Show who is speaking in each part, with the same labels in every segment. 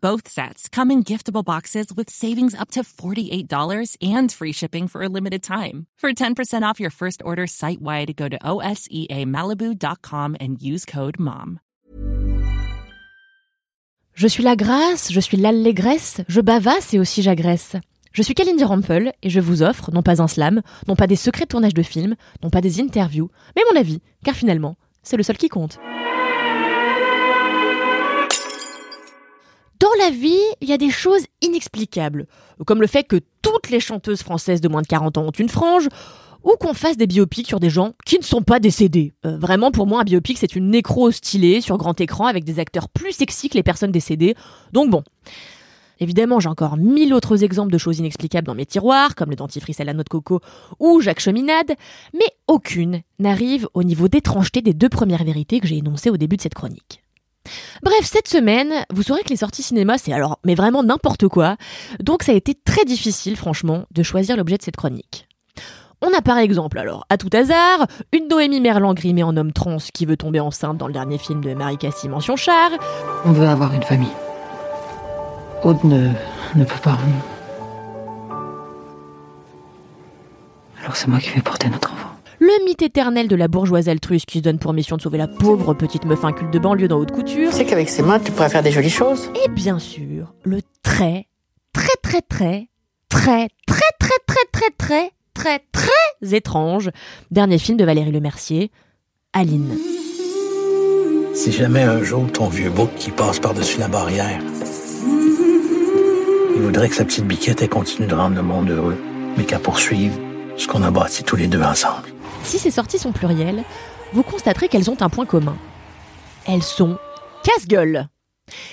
Speaker 1: Both sets come in giftable boxes with savings up to $48 and free shipping for a limited time. For 10% off your first order site wide, go to OSEAMalibu.com and use code MOM.
Speaker 2: Je suis la grâce, je suis l'allégresse, je bavasse et aussi j'agresse. Je suis Kalindi Rampel et je vous offre non pas un slam, non pas des secrets de tournage de films, non pas des interviews, mais mon avis, car finalement, c'est le seul qui compte. Il y a des choses inexplicables, comme le fait que toutes les chanteuses françaises de moins de 40 ans ont une frange, ou qu'on fasse des biopics sur des gens qui ne sont pas décédés. Euh, vraiment, pour moi, un biopic, c'est une nécro stylée sur grand écran avec des acteurs plus sexy que les personnes décédées. Donc bon. Évidemment, j'ai encore mille autres exemples de choses inexplicables dans mes tiroirs, comme le dentifrice à la noix de coco ou Jacques Cheminade, mais aucune n'arrive au niveau d'étrangeté des deux premières vérités que j'ai énoncées au début de cette chronique. Bref, cette semaine, vous saurez que les sorties cinéma, c'est alors, mais vraiment n'importe quoi. Donc ça a été très difficile, franchement, de choisir l'objet de cette chronique. On a par exemple, alors, à tout hasard, une Noémie Merlan grimée en homme trans qui veut tomber enceinte dans le dernier film de Marie Cassie Mention Char.
Speaker 3: On veut avoir une famille. Aude ne, ne peut pas. Alors c'est moi qui vais porter notre enfant.
Speaker 2: Le mythe éternel de la bourgeoise altruiste qui se donne pour mission de sauver la pauvre petite meuf inculte de banlieue dans haute couture.
Speaker 3: Tu sais qu'avec ses mains, tu pourrais faire des jolies choses.
Speaker 2: Et bien sûr, le très, très, très, très, très, très, très, très, très, très, très, très étrange dernier film de Valérie Lemercier, Aline.
Speaker 4: Si jamais un jour ton vieux bouc qui passe par-dessus la barrière, il voudrait que sa petite biquette ait continue de rendre le monde heureux, mais qu'à poursuivre ce qu'on a bâti tous les deux ensemble.
Speaker 2: Si ces sorties sont plurielles, vous constaterez qu'elles ont un point commun. Elles sont casse-gueule.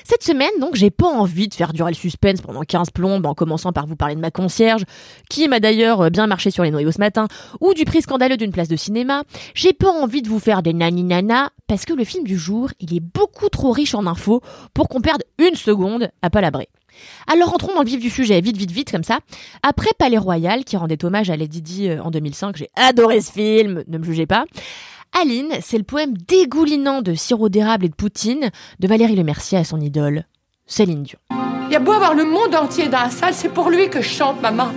Speaker 2: Cette semaine, donc, j'ai pas envie de faire durer le suspense pendant 15 plombes en commençant par vous parler de ma concierge, qui m'a d'ailleurs bien marché sur les noyaux ce matin, ou du prix scandaleux d'une place de cinéma. J'ai pas envie de vous faire des nani-nana, parce que le film du jour, il est beaucoup trop riche en infos pour qu'on perde une seconde à palabrer. Alors entrons dans le vif du sujet, vite, vite, vite, comme ça. Après Palais Royal, qui rendait hommage à Lady Di euh, en 2005, j'ai adoré ce film, ne me jugez pas. Aline, c'est le poème dégoulinant de sirop d'érable et de poutine de Valérie Lemercier à son idole, Céline Dion.
Speaker 5: Il y a beau avoir le monde entier dans la salle, c'est pour lui que je chante, maman.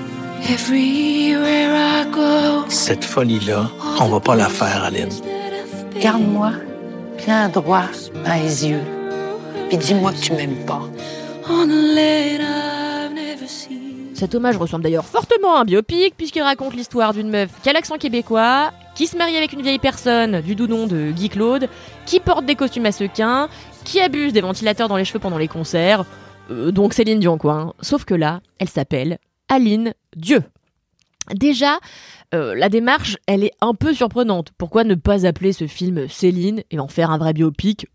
Speaker 4: Cette folie-là, on va pas la faire, Aline.
Speaker 3: Garde-moi bien droit dans les yeux. Puis dis-moi que tu m'aimes pas.
Speaker 2: Cet hommage ressemble d'ailleurs fortement à un biopic puisqu'il raconte l'histoire d'une meuf qui a l'accent québécois, qui se marie avec une vieille personne du doux nom de Guy Claude, qui porte des costumes à sequins, qui abuse des ventilateurs dans les cheveux pendant les concerts. Euh, donc Céline Dion quoi. hein. Sauf que là, elle s'appelle Aline Dieu. Déjà, euh, la démarche, elle est un peu surprenante. Pourquoi ne pas appeler ce film Céline et en faire un vrai biopic?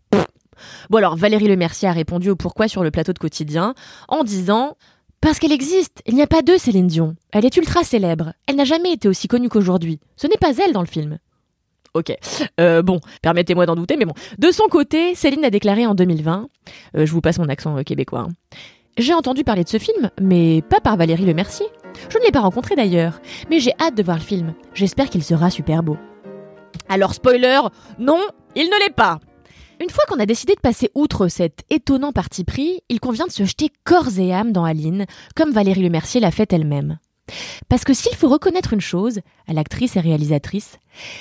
Speaker 2: Bon alors, Valérie Lemercier a répondu au pourquoi sur le plateau de Quotidien en disant parce qu'elle existe, il n'y a pas deux Céline Dion. Elle est ultra célèbre. Elle n'a jamais été aussi connue qu'aujourd'hui. Ce n'est pas elle dans le film. Ok. Euh, bon, permettez-moi d'en douter, mais bon. De son côté, Céline a déclaré en 2020, euh, je vous passe mon accent euh, québécois, hein. j'ai entendu parler de ce film, mais pas par Valérie Lemercier. Je ne l'ai pas rencontré d'ailleurs, mais j'ai hâte de voir le film. J'espère qu'il sera super beau. Alors spoiler, non, il ne l'est pas. Une fois qu'on a décidé de passer outre cet étonnant parti pris, il convient de se jeter corps et âme dans Aline, comme Valérie Lemercier l'a fait elle-même. Parce que s'il faut reconnaître une chose, à l'actrice et réalisatrice,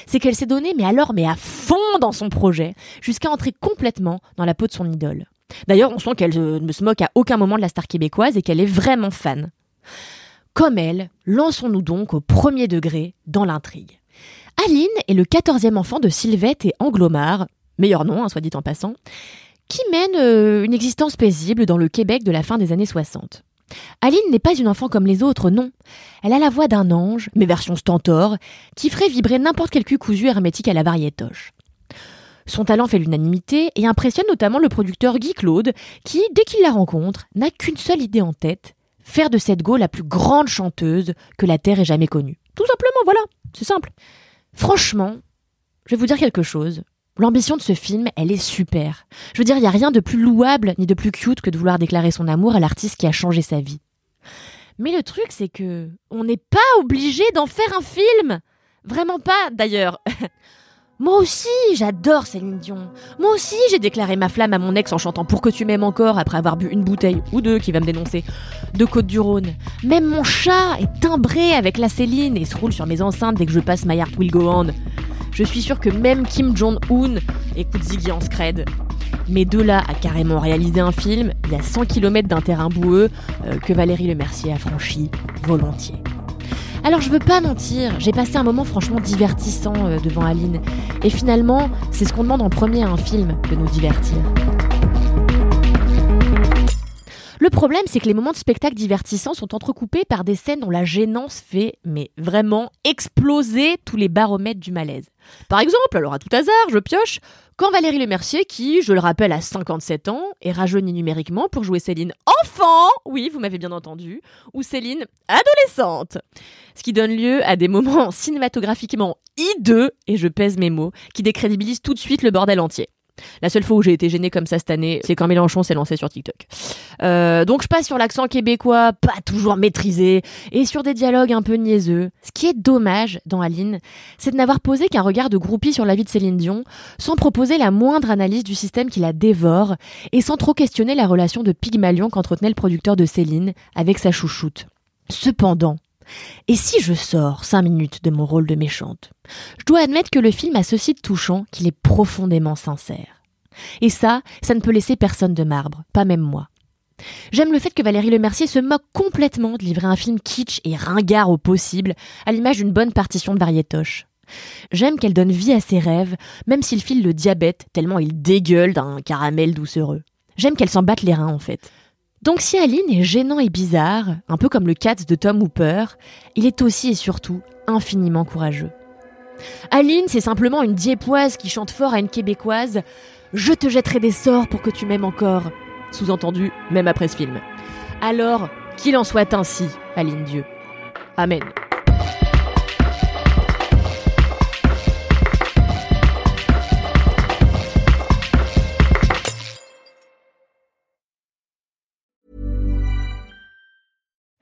Speaker 2: c'est qu'elle s'est donnée, mais alors, mais à fond dans son projet, jusqu'à entrer complètement dans la peau de son idole. D'ailleurs, on sent qu'elle euh, ne se moque à aucun moment de la star québécoise et qu'elle est vraiment fan. Comme elle, lançons-nous donc au premier degré dans l'intrigue. Aline est le quatorzième enfant de Sylvette et Anglomar, meilleur nom, hein, soit dit en passant, qui mène euh, une existence paisible dans le Québec de la fin des années 60. Aline n'est pas une enfant comme les autres, non. Elle a la voix d'un ange, mais version stentor, qui ferait vibrer n'importe quel cul cousu hermétique à la variétoche. Son talent fait l'unanimité et impressionne notamment le producteur Guy Claude, qui, dès qu'il la rencontre, n'a qu'une seule idée en tête, faire de cette go la plus grande chanteuse que la Terre ait jamais connue. Tout simplement, voilà, c'est simple. Franchement, je vais vous dire quelque chose. L'ambition de ce film, elle est super. Je veux dire, il n'y a rien de plus louable ni de plus cute que de vouloir déclarer son amour à l'artiste qui a changé sa vie. Mais le truc, c'est que on n'est pas obligé d'en faire un film. Vraiment pas, d'ailleurs. Moi aussi, j'adore Céline Dion. Moi aussi, j'ai déclaré ma flamme à mon ex en chantant Pour que tu m'aimes encore après avoir bu une bouteille, ou deux qui va me dénoncer, de Côte-du-Rhône. Même mon chat est timbré avec la Céline et se roule sur mes enceintes dès que je passe My Heart Will Go On. Je suis sûre que même Kim Jong-un écoute Ziggy en scred. Mais de là à carrément réaliser un film, il y a 100 km d'un terrain boueux euh, que Valérie Lemercier a franchi volontiers. Alors je veux pas mentir, j'ai passé un moment franchement divertissant euh, devant Aline. Et finalement, c'est ce qu'on demande en premier à un film, de nous divertir. Le problème, c'est que les moments de spectacle divertissants sont entrecoupés par des scènes dont la gênance fait, mais vraiment, exploser tous les baromètres du malaise. Par exemple, alors à tout hasard, je pioche, quand Valérie Lemercier, qui, je le rappelle, a 57 ans, est rajeunie numériquement pour jouer Céline enfant, oui, vous m'avez bien entendu, ou Céline adolescente. Ce qui donne lieu à des moments cinématographiquement hideux, et je pèse mes mots, qui décrédibilisent tout de suite le bordel entier. La seule fois où j'ai été gênée comme ça cette année, c'est quand Mélenchon s'est lancé sur TikTok. Euh, donc je passe sur l'accent québécois, pas toujours maîtrisé, et sur des dialogues un peu niaiseux. Ce qui est dommage dans Aline, c'est de n'avoir posé qu'un regard de groupie sur la vie de Céline Dion, sans proposer la moindre analyse du système qui la dévore, et sans trop questionner la relation de Pygmalion qu'entretenait le producteur de Céline avec sa chouchoute. Cependant, et si je sors cinq minutes de mon rôle de méchante Je dois admettre que le film a ceci de touchant qu'il est profondément sincère. Et ça, ça ne peut laisser personne de marbre, pas même moi. J'aime le fait que Valérie Lemercier se moque complètement de livrer un film kitsch et ringard au possible, à l'image d'une bonne partition de variétoche. J'aime qu'elle donne vie à ses rêves, même s'il file le diabète, tellement il dégueule d'un caramel doucereux. J'aime qu'elle s'en batte les reins, en fait. Donc si Aline est gênant et bizarre, un peu comme le Cats de Tom Hooper, il est aussi et surtout infiniment courageux. Aline, c'est simplement une diépoise qui chante fort à une québécoise Je te jetterai des sorts pour que tu m'aimes encore. Sous-entendu, même après ce film. Alors, qu'il en soit ainsi, Aline Dieu. Amen.